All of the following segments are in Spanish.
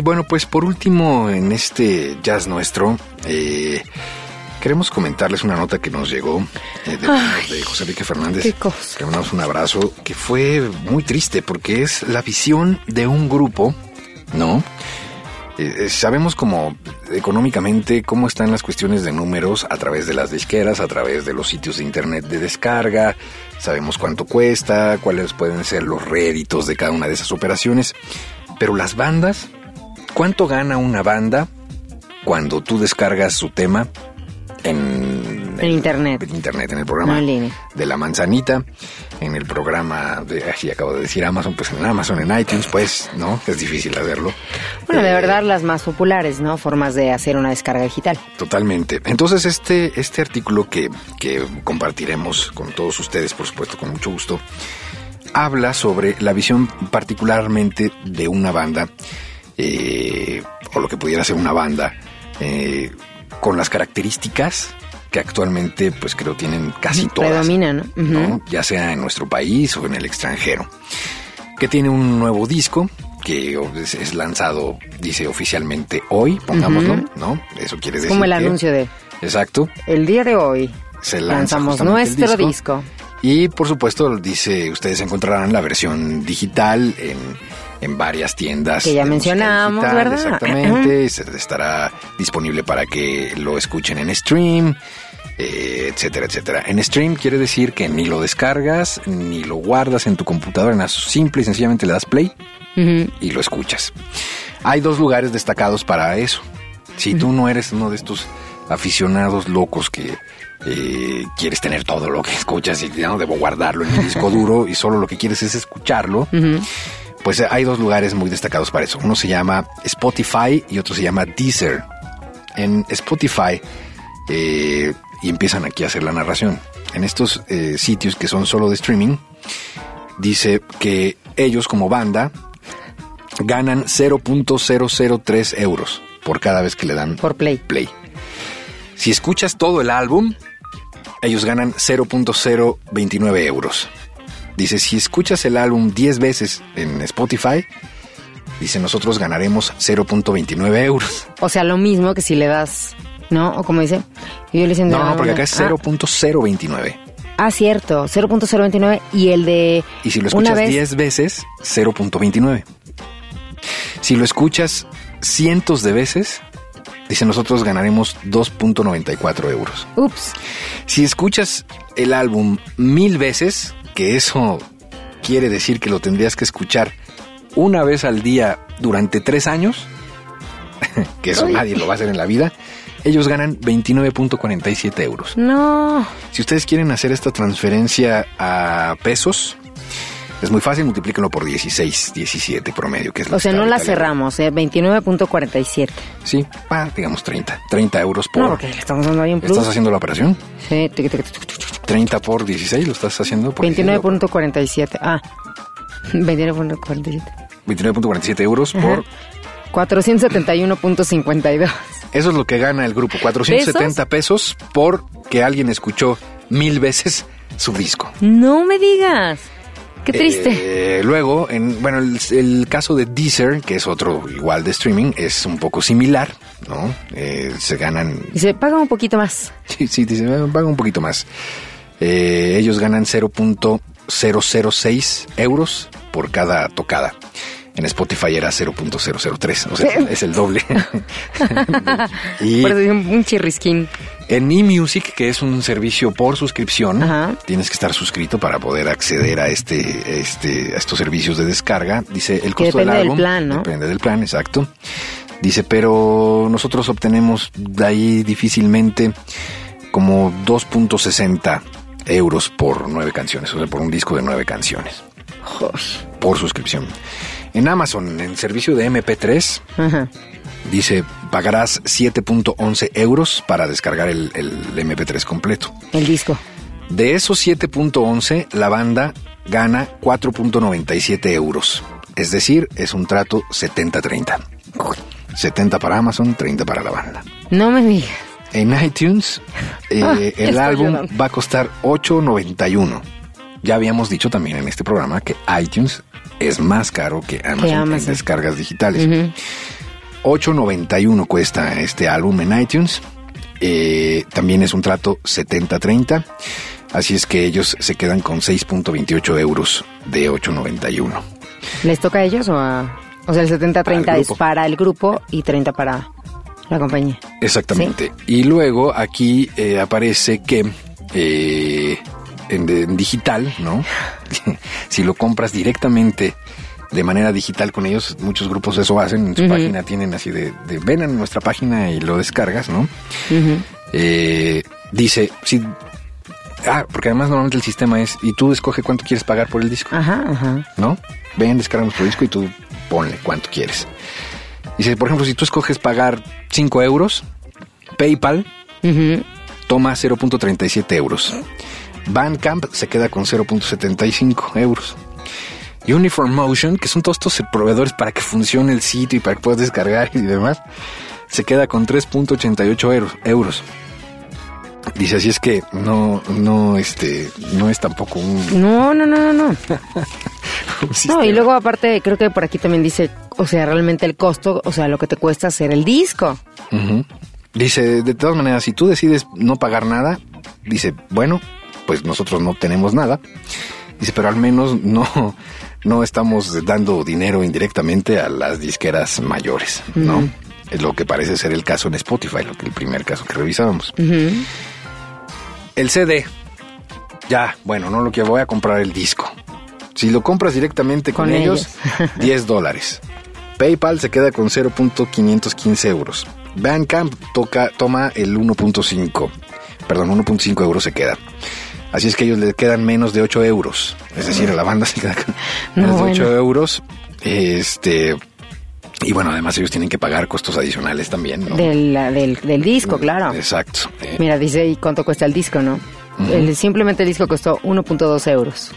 Y bueno, pues por último, en este jazz nuestro, eh, queremos comentarles una nota que nos llegó eh, de, Ay, de José Enrique Fernández. Le mandamos un abrazo, que fue muy triste porque es la visión de un grupo, ¿no? Eh, sabemos como económicamente cómo están las cuestiones de números a través de las disqueras, a través de los sitios de internet de descarga, sabemos cuánto cuesta, cuáles pueden ser los réditos de cada una de esas operaciones, pero las bandas, ¿cuánto gana una banda cuando tú descargas su tema en, En internet. En internet, en el programa No de la manzanita, en el programa de, acabo de decir Amazon, pues en Amazon, en iTunes, pues, ¿no? Es difícil hacerlo. Bueno, de Eh, verdad las más populares, ¿no? Formas de hacer una descarga digital. Totalmente. Entonces, este, este artículo que, que compartiremos con todos ustedes, por supuesto, con mucho gusto, habla sobre la visión particularmente de una banda, eh, o lo que pudiera ser una banda, eh, con las características que actualmente, pues creo, tienen casi todas. Predomina, ¿no? ¿no? ya sea en nuestro país o en el extranjero, que tiene un nuevo disco que es, lanzado, dice oficialmente hoy, pongámoslo. ¿no? Eso quiere decir como el que- anuncio de Exacto, el día de hoy se lanza lanzamos nuestro disco. Y por supuesto, dice, ustedes encontrarán la versión digital en, en varias tiendas. Que ya mencionamos, digital, ¿verdad? Exactamente, se- estará disponible para que lo escuchen en stream, eh, etcétera, etcétera. En stream quiere decir que ni lo descargas, ni lo guardas en tu computadora, nada, simple y sencillamente le das play y lo escuchas. Hay dos lugares destacados para eso. Si tú no eres uno de estos aficionados locos que eh, quieres tener todo lo que escuchas y ya no debo guardarlo en mi disco duro y solo lo que quieres es escucharlo, Ujú. Pues hay dos lugares muy destacados para eso. Uno se llama Spotify y otro se llama Deezer. En Spotify, eh, y empiezan aquí a hacer la narración, en estos eh, sitios que son solo de streaming, dice que ellos como banda ganan 0.003 euros por cada vez que le dan Por play. play. Si escuchas todo el álbum, ellos ganan 0.029 euros. Dice, si escuchas el álbum 10 veces en Spotify, dice, nosotros ganaremos 0.29 euros. O sea, lo mismo que si le das, ¿no? O como dice, yo le dicen No, no, porque acá es Ah, 0.029. Ah, cierto, 0.029 y el de Y si lo escuchas vez 10 veces, 0.29. Si lo escuchas cientos de veces, dice, nosotros ganaremos 2.94 euros. Ups. Si escuchas el álbum mil veces, que eso quiere decir que lo tendrías que escuchar una vez al día durante tres años, que eso nadie lo va a hacer en la vida, ellos ganan 29.47 euros. No. Si ustedes quieren hacer esta transferencia a pesos, es muy fácil, multiplíquenlo por 16, 17 promedio, que es lo O que sea, no la ahorita cerramos, ¿eh? 29.47. Sí, ah, digamos 30, 30 euros por... No, porque le estamos dando ahí un plus. ¿Estás haciendo la operación? Sí, tic, tic, tic, tic, tic, tic. 30 por 16, lo estás haciendo por 29.47. Ah. 29.47. 29.47 euros por... 471.52. Eso es lo que gana el grupo, 470 pesos por que alguien escuchó mil veces su disco. No me digas. Qué triste. Eh, luego, en, bueno, el, el caso de Deezer, que es otro igual de streaming, es un poco similar, ¿no? Eh, se ganan, Dice, paga un poquito más. sí, sí, "Eh, paga un poquito más. Eh, ellos ganan 0.006 euros por cada tocada. En Spotify era 0.003, o sea, es el doble. y Por eso un chirrisquín. En eMusic, que es un servicio por suscripción, Ajá. tienes que estar suscrito para poder acceder a este, este, a estos servicios de descarga. Dice el costo del depende del álbum. plan, ¿no? Depende del plan, exacto. Dice, pero nosotros obtenemos de ahí difícilmente como 2.60 euros por nueve canciones, o sea, por un disco de nueve canciones, por suscripción. En Amazon, en servicio de MP3, Ajá. Dice, pagarás 7.11 euros para descargar el, el MP3 completo. El disco. De esos 7.11, la banda gana 4.97 euros. Es decir, es un trato 70-30. 70 para Amazon, 30 para la banda. No me digas. En iTunes, eh, Ah, el álbum llorando. va a costar 8.91. Ya habíamos dicho también en este programa que iTunes es más caro que Amazon, en Amazon. descargas digitales. 8.91 cuesta este álbum en iTunes. Eh, también es un trato 70-30. Así es que ellos se quedan con 6.28 euros de 8.91. ¿Les toca a ellos o a.? O sea, el 70-30 Para el es para el grupo y 30 para la compañía. Exactamente. Y luego aquí eh, aparece que eh, en, en digital, ¿no? si lo compras directamente de manera digital con ellos, muchos grupos eso hacen. En su página tienen así de, de ven a nuestra página y lo descargas, ¿no? Eh, dice, si... Ah, porque además normalmente el sistema es, y tú escoge cuánto quieres pagar por el disco. Ajá, ajá. ¿no? Ven, descarga nuestro disco y tú ponle cuánto quieres. Dice, por ejemplo, si tú escoges pagar 5 euros, PayPal toma 0.37 euros. Bandcamp se queda con 0.75 euros. Uniform Motion, que son todos estos proveedores para que funcione el sitio y para que puedas descargar y demás, se queda con 3.88 euros. Dice, así es que no, no, este, no es tampoco un, No, no, no, no, no. No, y luego aparte creo que por aquí también dice, o sea, realmente el costo, o sea, lo que te cuesta hacer el disco. Dice, de todas maneras, si tú decides no pagar nada, dice, bueno, pues nosotros no tenemos nada. Dice, pero al menos no, no estamos dando dinero indirectamente a las disqueras mayores, ¿no? Es lo que parece ser el caso en Spotify, lo que el primer caso que revisábamos. El CD, ya, bueno, no lo que voy a comprar el disco. Si lo compras directamente con, Con ellos, 10 dólares. PayPal se queda con 0.515 euros. Bandcamp toca, toma el 1.5. Perdón, 1.5 euros se queda. Así es que ellos le quedan menos de 8 euros. Es decir, a la banda se queda con No, menos de 8 bueno. euros. Este. Y bueno, además ellos tienen que pagar costos adicionales también, ¿no? Del, del, del disco, claro. Exacto. Eh, Mira, dice, ¿y cuánto cuesta el disco, no? el, simplemente el disco costó 1.2 euros.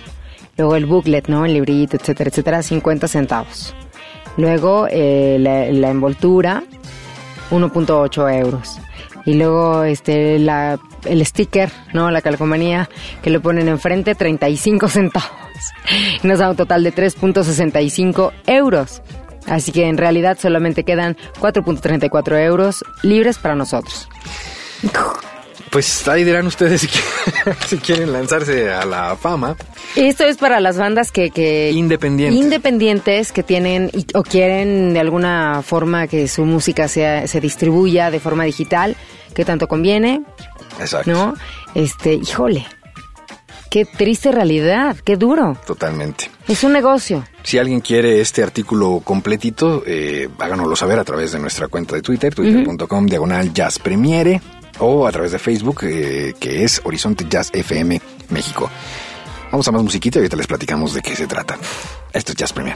Luego el booklet, ¿no? El librito, etcétera, etcétera, 50 centavos. Luego eh, la, la envoltura, 1.8 euros. Y luego este la, el sticker, ¿no? La calcomanía que le ponen enfrente, 35 centavos. Nos da un total de 3.65 euros. Así que en realidad solamente quedan 4.34 euros libres para nosotros. Pues ahí dirán ustedes si quieren, si quieren lanzarse a la fama. Esto es para las bandas que... que Independientes. Independientes que tienen y- o quieren de alguna forma que su música sea, se distribuya de forma digital, que tanto conviene, Exacto. ¿no? Este, híjole, qué triste realidad, qué duro. Totalmente. Es un negocio. Si alguien quiere este artículo completito, eh, háganoslo saber a través de nuestra cuenta de Twitter, twitter.com diagonal jazz premiere, o a través de Facebook, eh, que es Horizonte Jazz FM México. Vamos a más musiquita y ahorita les platicamos de qué se trata. Esto es Jazz Premier.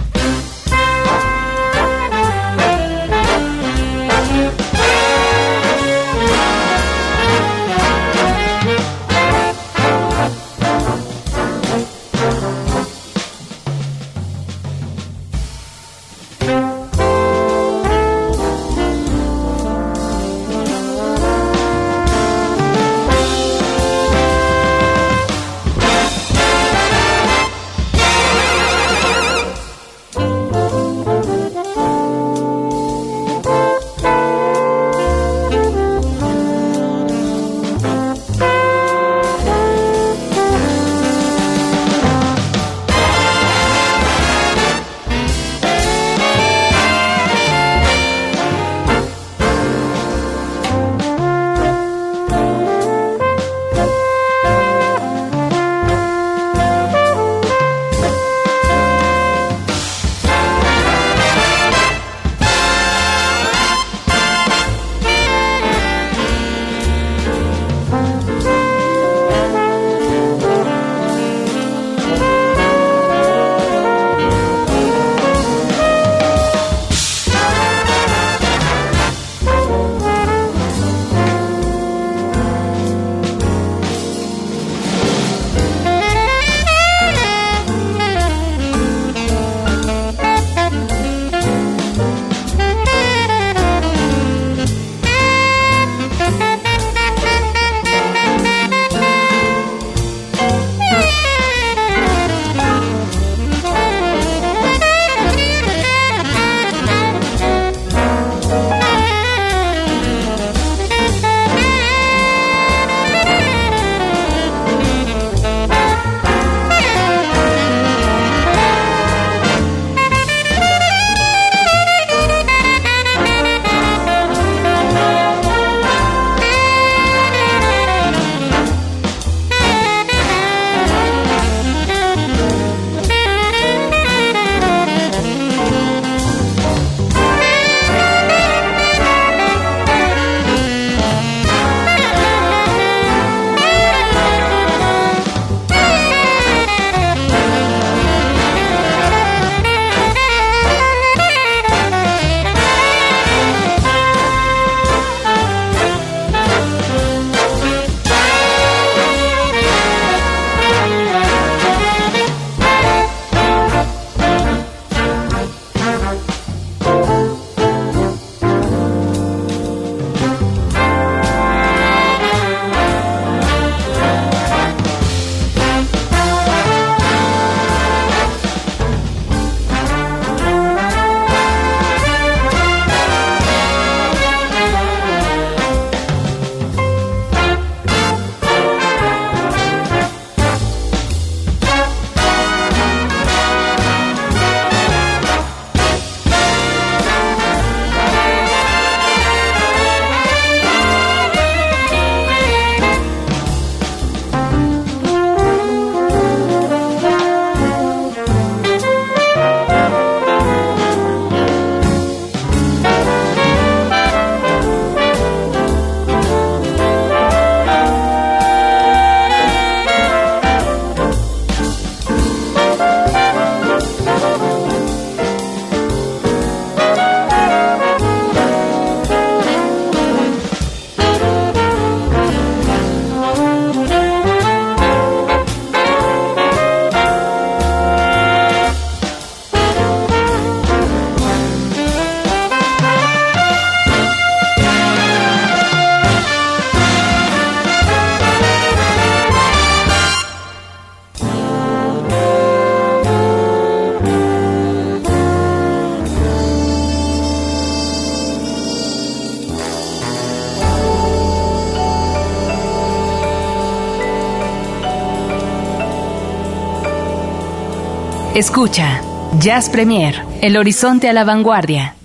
Escucha, Jazz Premier, el horizonte a la vanguardia.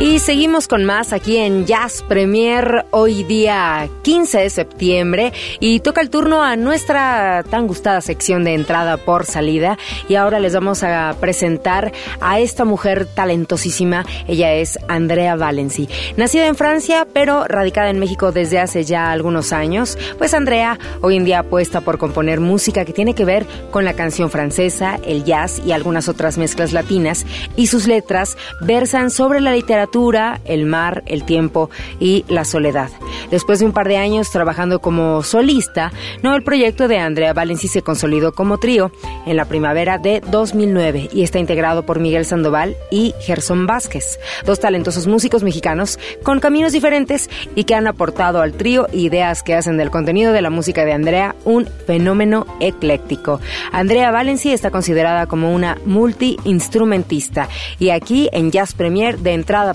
Y seguimos con más aquí en Jazz Premier, hoy día 15 de septiembre, y toca el turno a nuestra tan gustada sección de entrada por salida. Y ahora les vamos a presentar a esta mujer talentosísima. Ella es Andrea Valenci. Nacida en Francia, pero radicada en México desde hace ya algunos años, pues Andrea hoy en día apuesta por componer música que tiene que ver con la canción francesa, el jazz y algunas otras mezclas latinas, y sus letras versan sobre la literatura el mar, el tiempo y la soledad. Después de un par de años trabajando como solista, no el proyecto de Andrea Valenci se consolidó como trío en la primavera de 2009 y está integrado por Miguel Sandoval y Gerson Vázquez, dos talentosos músicos mexicanos con caminos diferentes y que han aportado al trío ideas que hacen del contenido de la música de Andrea un fenómeno ecléctico. Andrea Valenci está considerada como una multi-instrumentista y aquí en Jazz Premier de entrada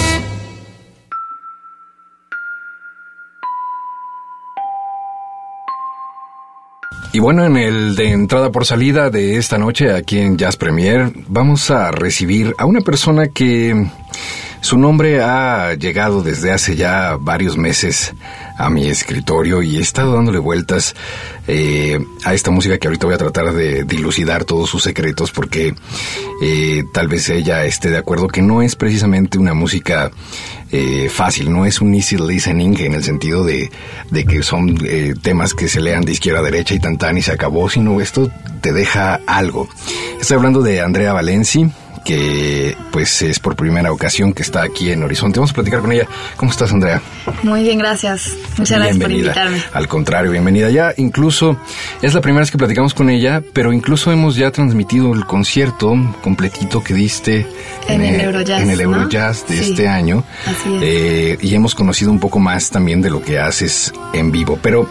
Y bueno, en el de entrada por salida de esta noche aquí en Jazz Premier, vamos a recibir a una persona que su nombre ha llegado desde hace ya varios meses a mi escritorio y he estado dándole vueltas eh, a esta música que ahorita voy a tratar de dilucidar todos sus secretos porque eh, tal vez ella esté de acuerdo que no es precisamente una música eh, fácil, no es un easy listening en el sentido de, de que son temas que se lean de izquierda a derecha y tan tan y se acabó, sino esto te deja algo. Estoy hablando de Andrea Valenci, que pues es por primera ocasión que está aquí en Horizonte. Vamos a platicar con ella. ¿Cómo estás, Andrea? Muy bien, gracias. Muchas gracias por invitarme. Al contrario, bienvenida. Ya incluso es la primera vez que platicamos con ella, pero incluso hemos ya transmitido el concierto completito que diste en, el, Eurojazz, en el Eurojazz de este año. Así es. Eh, y hemos conocido un poco más también de lo que haces en vivo. Pero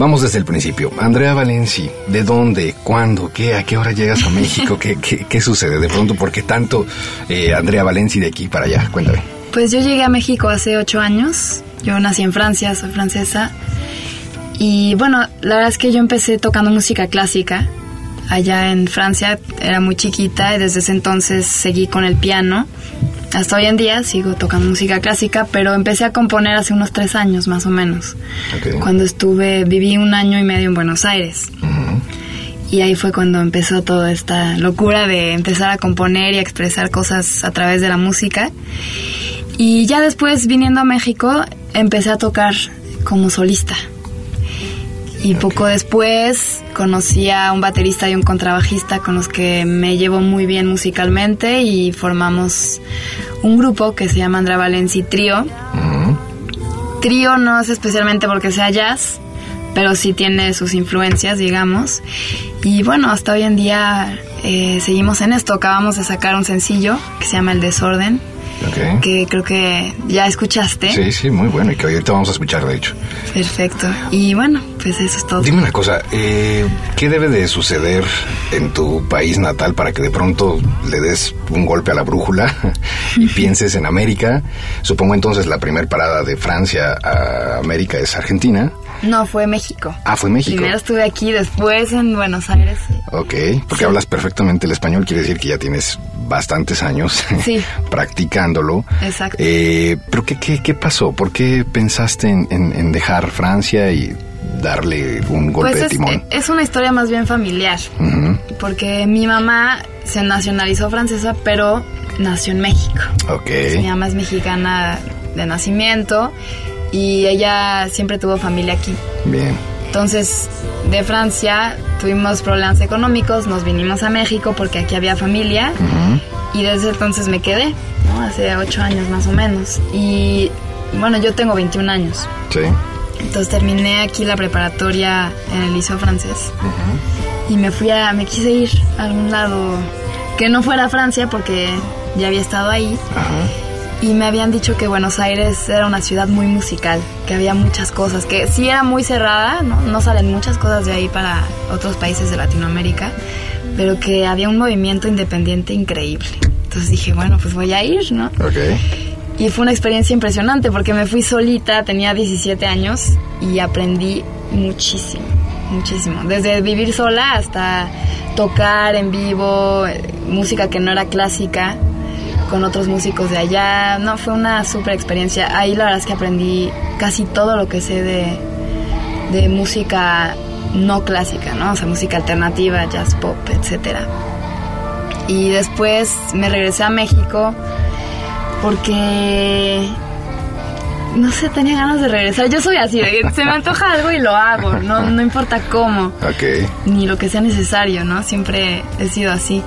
Vamos desde el principio. Andrea Valenci, ¿de dónde? ¿Cuándo? ¿Qué? ¿A qué hora llegas a México? ¿Qué, qué, sucede de pronto? ¿Por qué tanto eh, Andrea Valenci de aquí para allá? Cuéntame. Pues yo llegué a México hace ocho años. Yo nací en Francia, soy francesa. Y bueno, la verdad es que yo empecé tocando música clásica allá en Francia. Era muy chiquita y desde ese entonces seguí con el piano hasta hoy en día sigo tocando música clásica, pero empecé a componer hace unos tres años más o menos. Cuando estuve, viví un año y medio en Buenos Aires. Y ahí fue cuando empezó toda esta locura de empezar a componer y a expresar cosas a través de la música. Y ya después, viniendo a México, empecé a tocar como solista. Y poco después conocí a un baterista y un contrabajista con los que me llevo muy bien musicalmente y formamos un grupo que se llama Andrea Valenci Trío. Trío no es especialmente porque sea jazz, pero sí tiene sus influencias, digamos. Y bueno, hasta hoy en día eh, seguimos en esto. Acabamos de sacar un sencillo que se llama El Desorden que creo que ya escuchaste. Sí, sí, muy bueno y que ahorita vamos a escuchar, de hecho. Perfecto. Y bueno, pues eso es todo. Dime una cosa, eh, ¿qué debe de suceder en tu país natal para que de pronto le des un golpe a la brújula y pienses en América? Supongo entonces la primera parada de Francia a América es Argentina. No, fue México. Ah, fue México. Primero estuve aquí, después en Buenos Aires. Ok, porque hablas perfectamente el español, quiere decir que ya tienes bastantes años practicándolo. Exacto. Eh, pero ¿qué, qué, pasó? ¿Por qué pensaste en, dejar Francia y darle un golpe pues de timón? Es, una historia más bien familiar, porque mi mamá se nacionalizó francesa, pero nació en México. Ok. mi mamá es mexicana de nacimiento y ella siempre tuvo familia aquí. Bien. Entonces, de Francia tuvimos problemas económicos, nos vinimos a México porque aquí había familia y desde entonces me quedé, ¿no? Hace ocho años más o menos. Y bueno, yo tengo 21 años. Sí. Entonces terminé aquí la preparatoria en el liceo francés y me fui a, me quise ir a algún lado que no fuera Francia porque ya había estado ahí. Y me habían dicho que Buenos Aires era una ciudad muy musical, que había muchas cosas, que sí era muy cerrada, ¿no? no salen muchas cosas de ahí para otros países de Latinoamérica, pero que había un movimiento independiente increíble. Entonces dije, bueno, pues voy a ir, ¿no? Ok. Y fue una experiencia impresionante porque me fui solita, tenía 17 años y aprendí muchísimo, muchísimo. Desde vivir sola hasta tocar en vivo, eh, música que no era clásica, con otros músicos de allá. No, fue una super experiencia. Ahí la verdad es que aprendí casi todo lo que sé de, de música no clásica, ¿no? O sea, música alternativa, jazz pop, etcétera. Y después me regresé a México porque no sé, tenía ganas de regresar. Yo soy así, de que se me antoja algo y lo hago, no, no importa cómo, Ok. ni lo que sea necesario, ¿no? Siempre he sido así.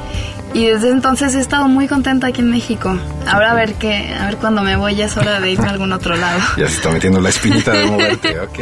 Y desde entonces he estado muy contenta aquí en México. Ahora a ver qué, a ver cuando me voy ya es hora de irme a algún otro lado. Ya se está metiendo la espinita de moverte, ok.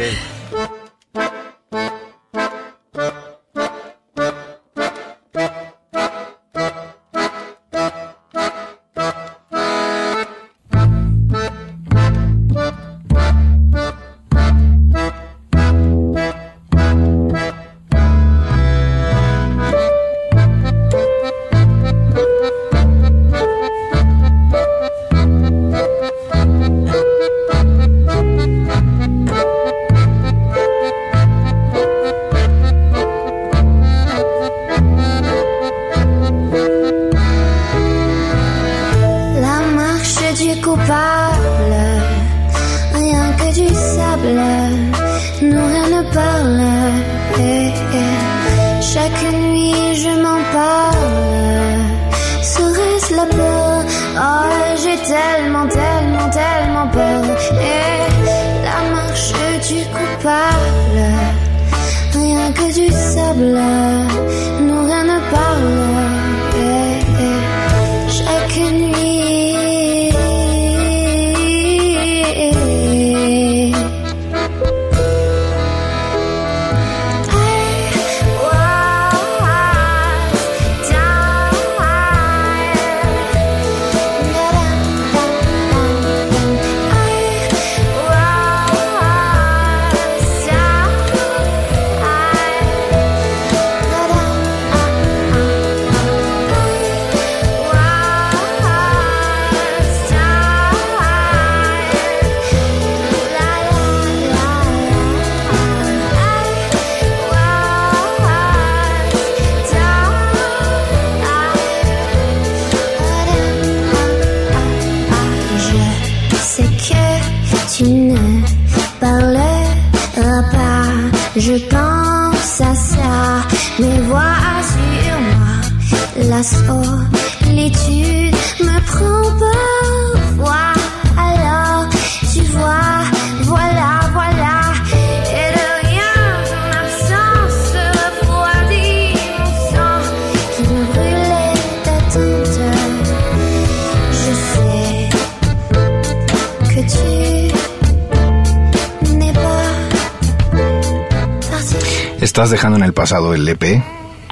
Estás dejando en el pasado el EP,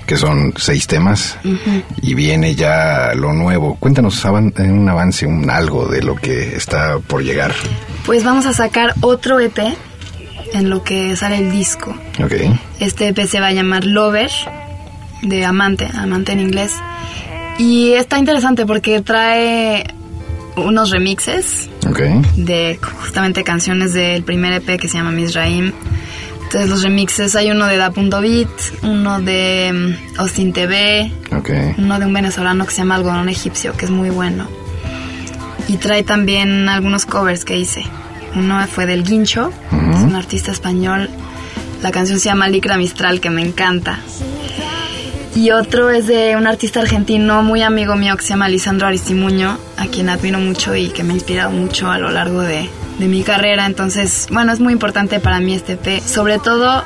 que son seis temas, y viene ya lo nuevo. Cuéntanos eh, un avance, un algo de lo que está por llegar. Pues vamos a sacar otro EP en lo que sale el disco. Ok. Este EP se va a llamar Lover, de amante, amante en inglés. Y está interesante porque trae unos remixes Ok. de justamente canciones del primer EP que se llama Misraim. Entonces los remixes hay uno de Da.bit, uno de mm, Austin TV, uno de un venezolano que se llama Algodón Egipcio, que es muy bueno. Y trae también algunos covers que hice. Uno fue del Guincho, es un artista español. La canción se llama Licra Mistral, que me encanta. Y otro es de un artista argentino muy amigo mío que se llama Lisandro Aristimuño, a quien admiro mucho y que me ha inspirado mucho a lo largo de, de mi carrera. Entonces, bueno, es muy importante para mí este EP. Sobre todo,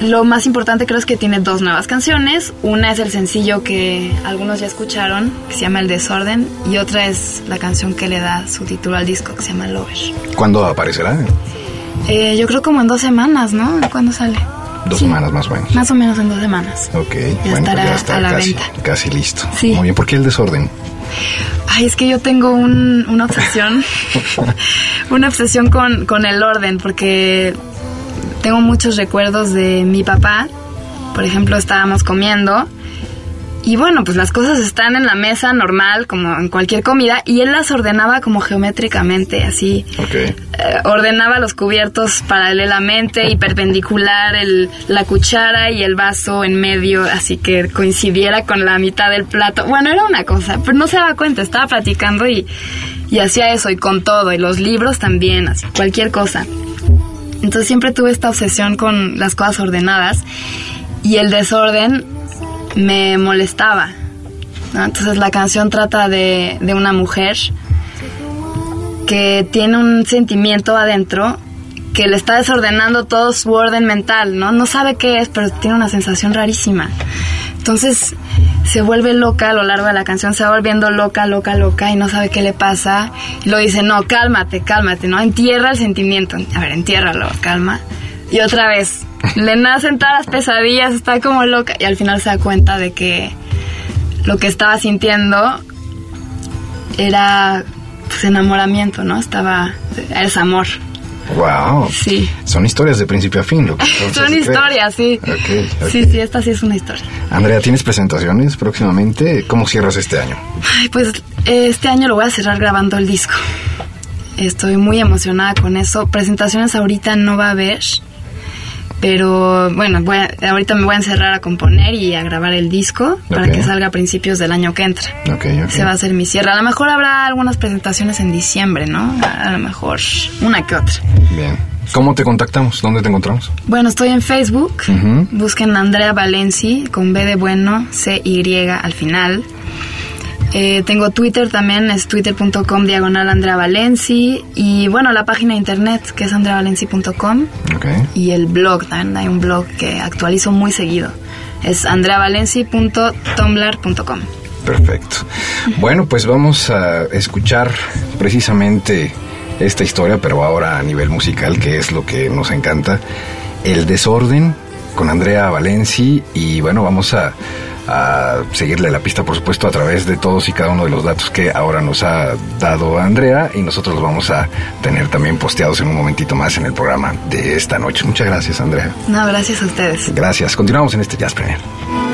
lo más importante creo es que tiene dos nuevas canciones. Una es el sencillo que algunos ya escucharon, que se llama El Desorden, y otra es la canción que le da su título al disco, que se llama Lover. ¿Cuándo aparecerá? Eh, yo creo como en dos semanas, ¿no? ¿Cuándo sale? Dos Sí. semanas más o menos. Más o menos en dos semanas. Ok, Ya bueno, pues estará ya está a la casi, venta. casi listo. Sí. Muy bien, ¿por qué el desorden? Ay, es que yo tengo un- una obsesión, una obsesión con, con el orden, porque tengo muchos recuerdos de mi papá. Por ejemplo, estábamos comiendo y bueno, pues las cosas están en la mesa normal, como en cualquier comida, y él las ordenaba como geométricamente, así. Ok. Eh, ordenaba los cubiertos paralelamente y perpendicular el, la cuchara y el vaso en medio, así que coincidiera con la mitad del plato. Bueno, era una cosa, pero no se daba cuenta, estaba platicando y, y hacía eso, y con todo, y los libros también, así, cualquier cosa. Entonces siempre tuve esta obsesión con las cosas ordenadas y el desorden me molestaba. Entonces la canción trata de, de una mujer que tiene un sentimiento adentro que le está desordenando todo su orden mental, ¿no? No sabe qué es, pero tiene una sensación rarísima. Entonces se vuelve loca a lo largo de la canción, se va volviendo loca, loca, loca y no sabe qué le pasa. Lo dice, no, cálmate, cálmate, ¿no? Entierra el sentimiento. A ver, entiérralo, calma. Y otra vez, le nacen todas las pesadillas, está como loca y al final se da cuenta de que lo que estaba sintiendo era pues, enamoramiento, ¿no? Estaba, es amor. Wow. Sí. Son historias de principio a fin. Lo que Son historias, sí. Ok, ok. Sí, sí, esta sí es una historia. Andrea, ¿tienes presentaciones próximamente? ¿Cómo cierras este año? Ay, pues este año lo voy a cerrar grabando el disco. Estoy muy emocionada con eso. Presentaciones ahorita no va a haber. Pero bueno, voy a- ahorita me voy a encerrar a componer y a grabar el disco para Ok. que salga a principios del año que entra. Ok, ok. Se va a hacer mi cierre. A lo mejor habrá algunas presentaciones en diciembre, ¿no? A, a lo mejor una que otra. Bien. ¿Cómo te contactamos? ¿Dónde te encontramos? Bueno, estoy en Facebook. Ujú. Busquen Andrea Valenci con B de bueno, C-Y al final. Eh, tengo Twitter también, es twitter.com diagonal Andrea Valenci. Y bueno, la página de internet que es andreavalenci.com. Ok. Y el blog también, hay un blog que actualizo muy seguido. Es andreavalenci.tumblr.com. Perfecto. Bueno, pues vamos a escuchar precisamente esta historia, pero ahora a nivel musical, que es lo que nos encanta. El desorden con Andrea Valenci y bueno, vamos a, a seguirle la pista, por supuesto, a través de todos y cada uno de los datos que ahora nos ha dado Andrea y nosotros los vamos a tener también posteados en un momentito más en el programa de esta noche. Muchas gracias, Andrea. No, gracias a ustedes. Gracias. Continuamos en este Jazz Premier.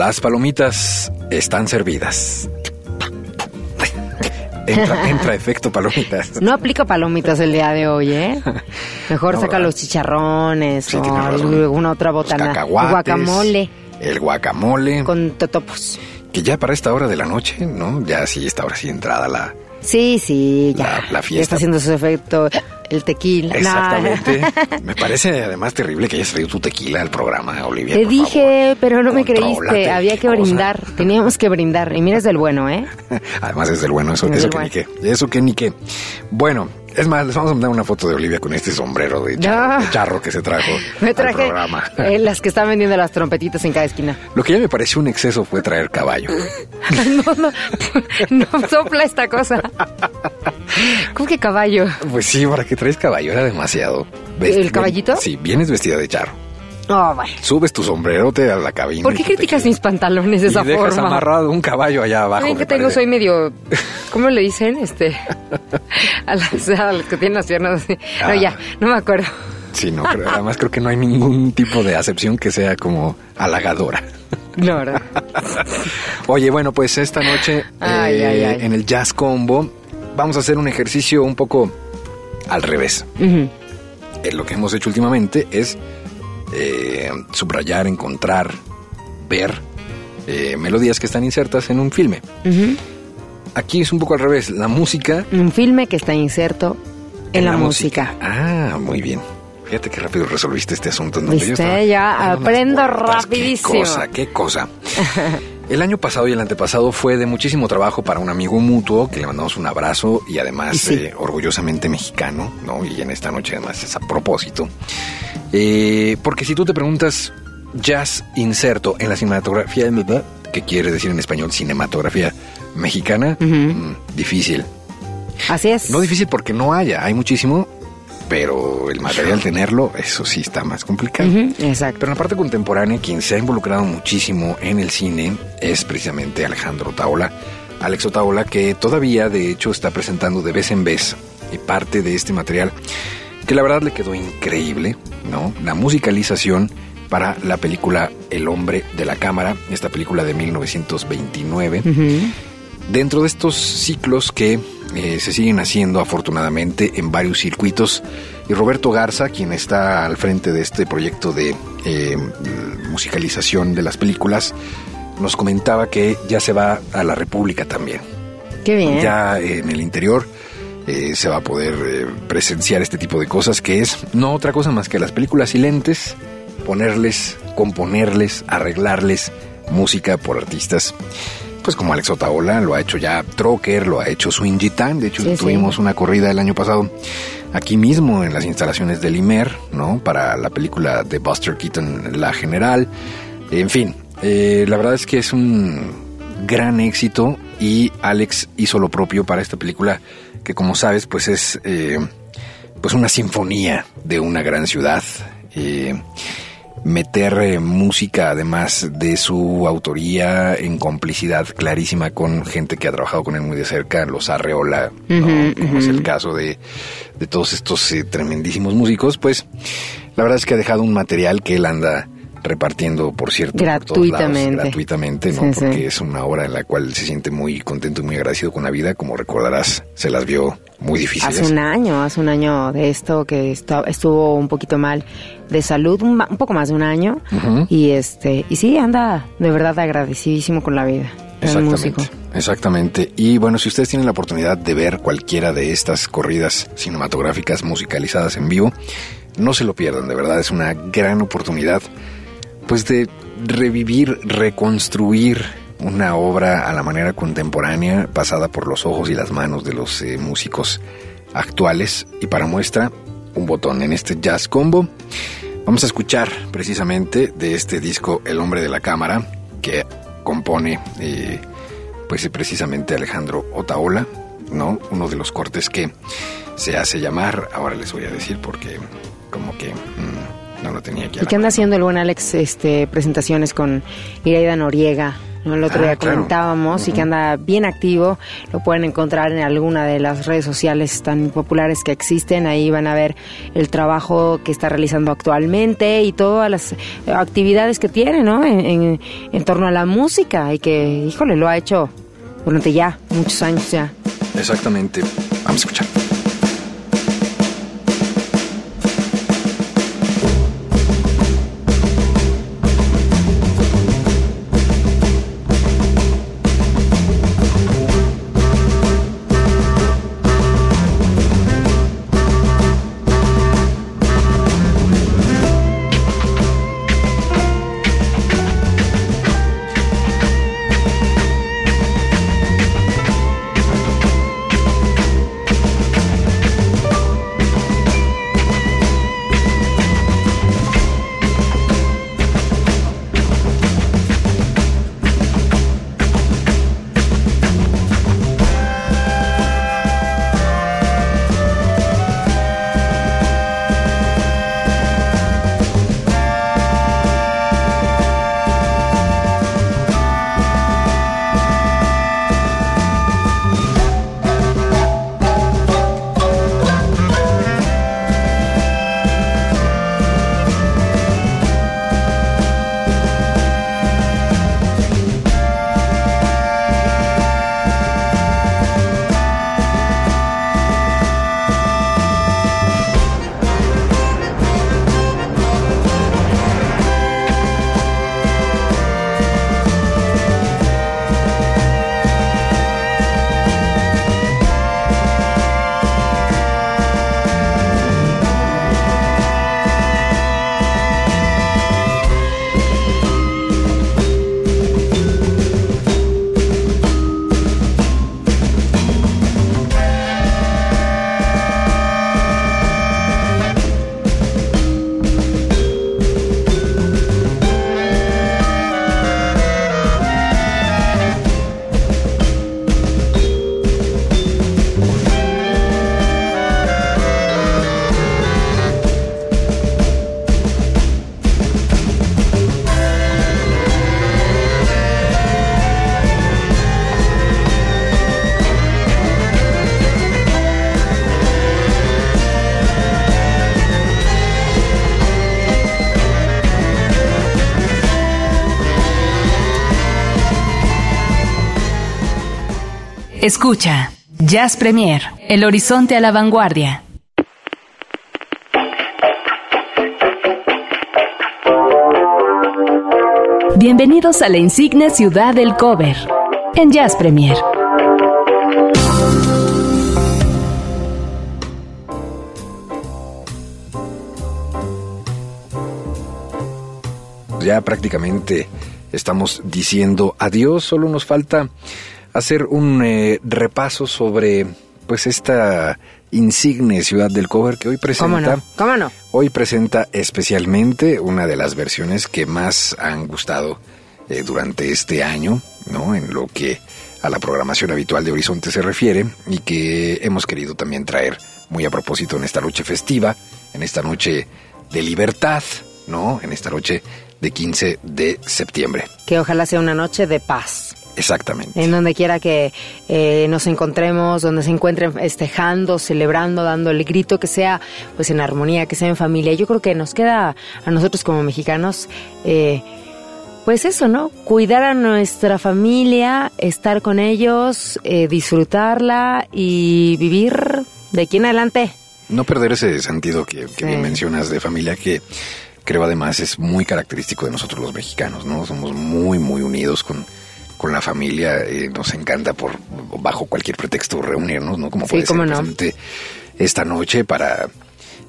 Las palomitas están servidas. Entra, entra efecto palomitas. No aplico palomitas el día de hoy, ¿eh? Mejor No, saca ¿verdad? los chicharrones Sí, o alguna otra botana. cacahuates, Guacamole El guacamole. con totopos. Que ya para esta hora de la noche, ¿no? Ya sí, esta hora sí entrada la... Sí, sí, ya. La- la Ya fiesta. está haciendo su efecto el tequila. No. Exactamente. Me parece además terrible que hayas traído tu tequila al programa, Olivia. Te por dije, favor. pero no me creíste. Había que cosa. brindar. Teníamos que brindar. Y mira, es del bueno, ¿eh? Además es del bueno, eso, Es eso del que bueno. ni qué. Eso que ni qué. Bueno, es más, les vamos a mandar una foto de Olivia con este sombrero de charro, de charro que se trajo Me al traje programa. eh, las que están vendiendo las trompetitas en cada esquina. Lo que ya me pareció un exceso fue traer caballo. no, no, no sopla esta cosa. ¿Cómo que caballo? Pues sí, para que traes caballo era demasiado. ¿El caballito? Sí, vienes vestida de charro. Bueno. Subes tu sombrerote a la cabina. ¿Por qué criticas mis pantalones de Y esa dejas forma? amarrado un caballo allá abajo. Ven que tengo, parece. soy medio. ¿Cómo le dicen? Este. A las, a las que tienen las piernas. No, Ah. ya, no me acuerdo. Sí, no, pero además creo que no hay ningún tipo de acepción que sea como halagadora. No, ¿verdad? Oye, bueno, pues esta noche Ay, eh, ay, ay. en el Jazz Combo vamos a hacer un ejercicio un poco al revés. Eh, lo que hemos hecho últimamente es eh, subrayar, encontrar, ver eh, melodías que están insertas en un filme. Aquí es un poco al revés. La música Un filme que está inserto en, la, música. Ah, muy bien. Fíjate qué rápido resolviste este asunto. yo estaba ya aprendo rapidísimo. Qué cosa, qué cosa. El año pasado y el antepasado fue de muchísimo trabajo para un amigo mutuo que le mandamos un abrazo y además Sí. eh, orgullosamente mexicano, ¿no? Y en esta noche además es a propósito. Eh, porque si tú te preguntas jazz inserto en la cinematografía, ¿qué quiere decir en español cinematografía mexicana? Mm, difícil. Así es. No difícil porque no haya, hay muchísimo, pero el material tenerlo, eso sí está más complicado. Ujú, Exacto. Pero en la parte contemporánea, quien se ha involucrado muchísimo en el cine es precisamente Alejandro Taola. Alex Otaola, que todavía de hecho está presentando de vez en vez y parte de este material, que la verdad le quedó increíble, ¿no? La musicalización para la película El hombre de la cámara, esta película de 1929 Ujú. dentro de estos ciclos que eh, se siguen haciendo afortunadamente en varios circuitos. Y Roberto Garza, quien está al frente de este proyecto de eh, musicalización de las películas, nos comentaba que ya se va a la República también. Qué bien. Ya en el interior eh, se va a poder eh, presenciar este tipo de cosas que es no otra cosa más que las películas silentes, ponerles, componerles, arreglarles música por artistas. Pues como Alex Otaola, lo ha hecho ya Trocker, lo ha hecho Swing Gitan, de hecho Sí, sí. tuvimos una corrida el año pasado aquí mismo en las instalaciones del Imer, ¿no? Para la película de Buster Keaton, La General. En fin, eh, la verdad es que es un gran éxito y Alex hizo lo propio para esta película que como sabes pues es eh, pues una sinfonía de una gran ciudad. Eh, meter eh, música además de su autoría en complicidad clarísima con gente que ha trabajado con él muy de cerca, los Arreola, como es el caso de, de todos estos eh, tremendísimos músicos, pues la verdad es que ha dejado un material que él anda repartiendo, por cierto, por todos lados, Gratuitamente. gratuitamente, ¿no? Sí, Porque sí. es una obra en la cual se siente muy contento y muy agradecido con la vida, como recordarás, se las vio muy difíciles. Hace un año, hace un año de esto que estuvo un poquito mal de salud, un, poco más de un año. Y este, y sí, anda de verdad agradecidísimo con la vida. Exactamente, exactamente. Y bueno, si ustedes tienen la oportunidad de ver cualquiera de estas corridas cinematográficas musicalizadas en vivo, no se lo pierdan, de verdad es una gran oportunidad pues de revivir, reconstruir una obra a la manera contemporánea pasada por los ojos y las manos de los eh, músicos actuales y para muestra un botón en este jazz combo Vamos a escuchar precisamente de este disco El hombre de la cámara que compone eh, pues precisamente Alejandro Otaola, ¿no? Uno de los cortes que se hace llamar, ahora les voy a decir porque como que mm, no lo tenía aquí. ¿Y qué anda mano. haciendo el buen Alex este, presentaciones con Iraida Noriega? ¿no? El otro Ah, día claro. comentábamos y que anda bien activo. Lo pueden encontrar en alguna de las redes sociales tan populares que existen. Ahí van a ver el trabajo que está realizando actualmente y todas las actividades que tiene ¿no? en, en- en torno a la música. Y que, híjole, lo ha hecho durante ya muchos años ya. Exactamente. Vamos a escuchar. Escucha, Jazz Premier, el horizonte a la vanguardia. Bienvenidos a la insigne ciudad del cover, en Jazz Premier. Ya prácticamente estamos diciendo adiós, solo nos falta hacer un eh, repaso sobre pues esta insigne ciudad del cover que hoy presenta ¿Cómo no? ¿Cómo no? Hoy presenta especialmente una de las versiones que más han gustado eh, durante este año, ¿no? En lo que a la programación habitual de Horizonte se refiere y que hemos querido también traer muy a propósito en esta noche festiva, en esta noche de libertad, ¿no? En esta noche de 15 de septiembre. Que ojalá sea una noche de paz. Exactamente. En donde quiera que eh, nos encontremos, donde se encuentren festejando, celebrando, dando el grito, que sea pues en armonía, que sea en familia. Yo creo que nos queda a nosotros como mexicanos, eh, pues eso, ¿no? Cuidar a nuestra familia, estar con ellos, eh, disfrutarla y vivir de aquí en adelante. No perder ese sentido que, que Sí. bien mencionas de familia que creo además es muy característico de nosotros los mexicanos, ¿no? Somos muy, muy unidos con, con la familia, eh, nos encanta por bajo cualquier pretexto reunirnos, ¿no? Como Sí, puede cómo ser no. esta noche para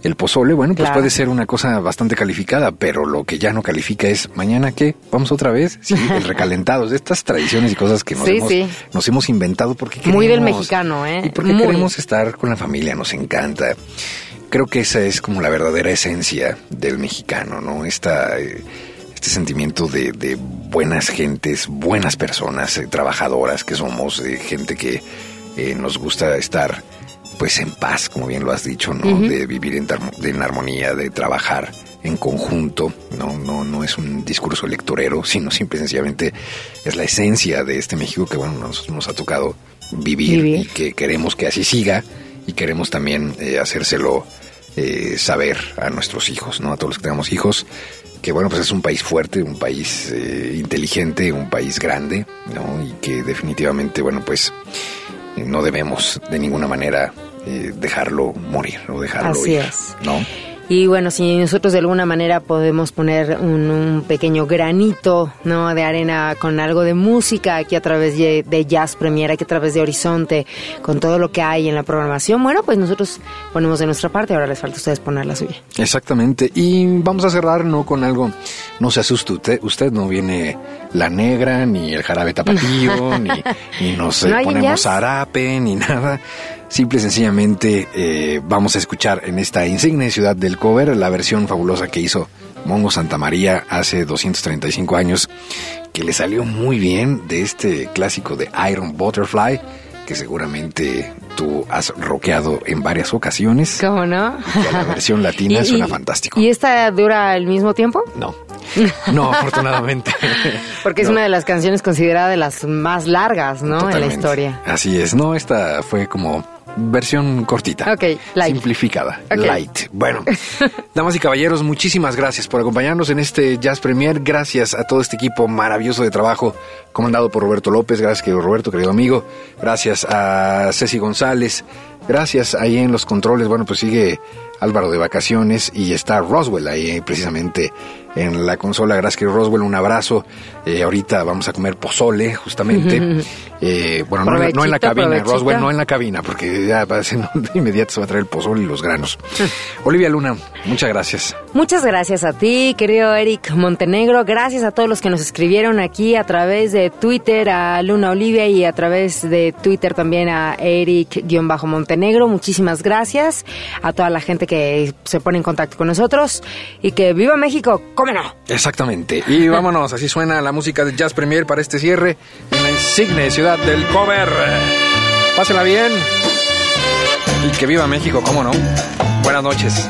el pozole, bueno, pues Claro. puede ser una cosa bastante calificada, pero lo que ya no califica es mañana qué, vamos otra vez, sí, el recalentado, de estas tradiciones y cosas que nos, Sí, hemos, sí. nos hemos inventado porque Muy del queremos- mexicano, ¿eh? Y porque Muy. queremos estar con la familia, nos encanta. Creo que esa es como la verdadera esencia del mexicano, ¿no? Esta, eh, este sentimiento de, de buenas gentes, buenas personas, eh, trabajadoras que somos, eh, gente que eh, nos gusta estar pues en paz, como bien lo has dicho, ¿no? De vivir en, en armonía, de trabajar en conjunto, no, no, no es un discurso electorero, sino simple y sencillamente es la esencia de este México que bueno nos, nos ha tocado vivir, Vivir. y que queremos que así siga y queremos también eh, hacérselo eh, saber a nuestros hijos, ¿no? A todos los que tenemos hijos, que bueno, pues es un país fuerte, un país eh, inteligente, un país grande, ¿no? Y que definitivamente, bueno, pues no debemos de ninguna manera eh, dejarlo morir o dejarlo Así ir, es. ¿no? Y bueno, si nosotros de alguna manera podemos poner un, un pequeño granito ¿no? de arena con algo de música aquí a través de, de Jazz Premier, aquí a través de Horizonte, con todo lo que hay en la programación, bueno, pues nosotros ponemos de nuestra parte, ahora les falta a ustedes poner la suya. Exactamente. Y vamos a cerrar no con algo, no se asuste usted, usted no viene la negra, ni el jarabe tapatío, ni, ni nos ¿No hay ponemos jazz? zarape, ni nada. Simple y sencillamente eh, vamos a escuchar en esta insigne ciudad del cover la versión fabulosa que hizo Mongo Santa María hace 235 años, que le salió muy bien de este clásico de Iron Butterfly, que seguramente tú has rockeado en varias ocasiones. ¿Cómo no? Que la versión latina suena fantástico. ¿Y esta dura el mismo tiempo? No. No, afortunadamente. Porque es No, una de las canciones consideradas de las más largas, ¿no? En la historia. Así es. No, esta fue como versión cortita. Ok, light. Simplificada. Ok. Light. Bueno, damas y caballeros, muchísimas gracias por acompañarnos en este Jazz Premier. Gracias a todo este equipo maravilloso de trabajo comandado por Roberto López. Gracias, querido Roberto, querido amigo. Gracias a Ceci González. Gracias ahí en los controles. Bueno, pues sigue Álvaro de vacaciones y está Roswell ahí eh, precisamente en la consola. Gracias, querido Roswell. Un abrazo. Eh, ahorita vamos a comer pozole, justamente. Eh, bueno, no, en la- no en la Provechito, cabina. Roswell, no en la cabina, porque ya de inmediato se va a traer el pozole y los granos. Olivia Luna, muchas gracias. Muchas gracias a ti, querido Eric Montenegro. Gracias a todos los que nos escribieron aquí a través de Twitter, a Luna Olivia y a través de Twitter también a Eric-Montenegro. Muchísimas gracias a toda la gente que se pone en contacto con nosotros y que viva México, ¿cómo no? Exactamente. Y vámonos, así suena la música de Jazz Premier para este cierre en la insigne ciudad del cover. Pásenla bien. Y que viva México, cómo no. Buenas noches.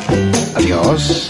Adiós.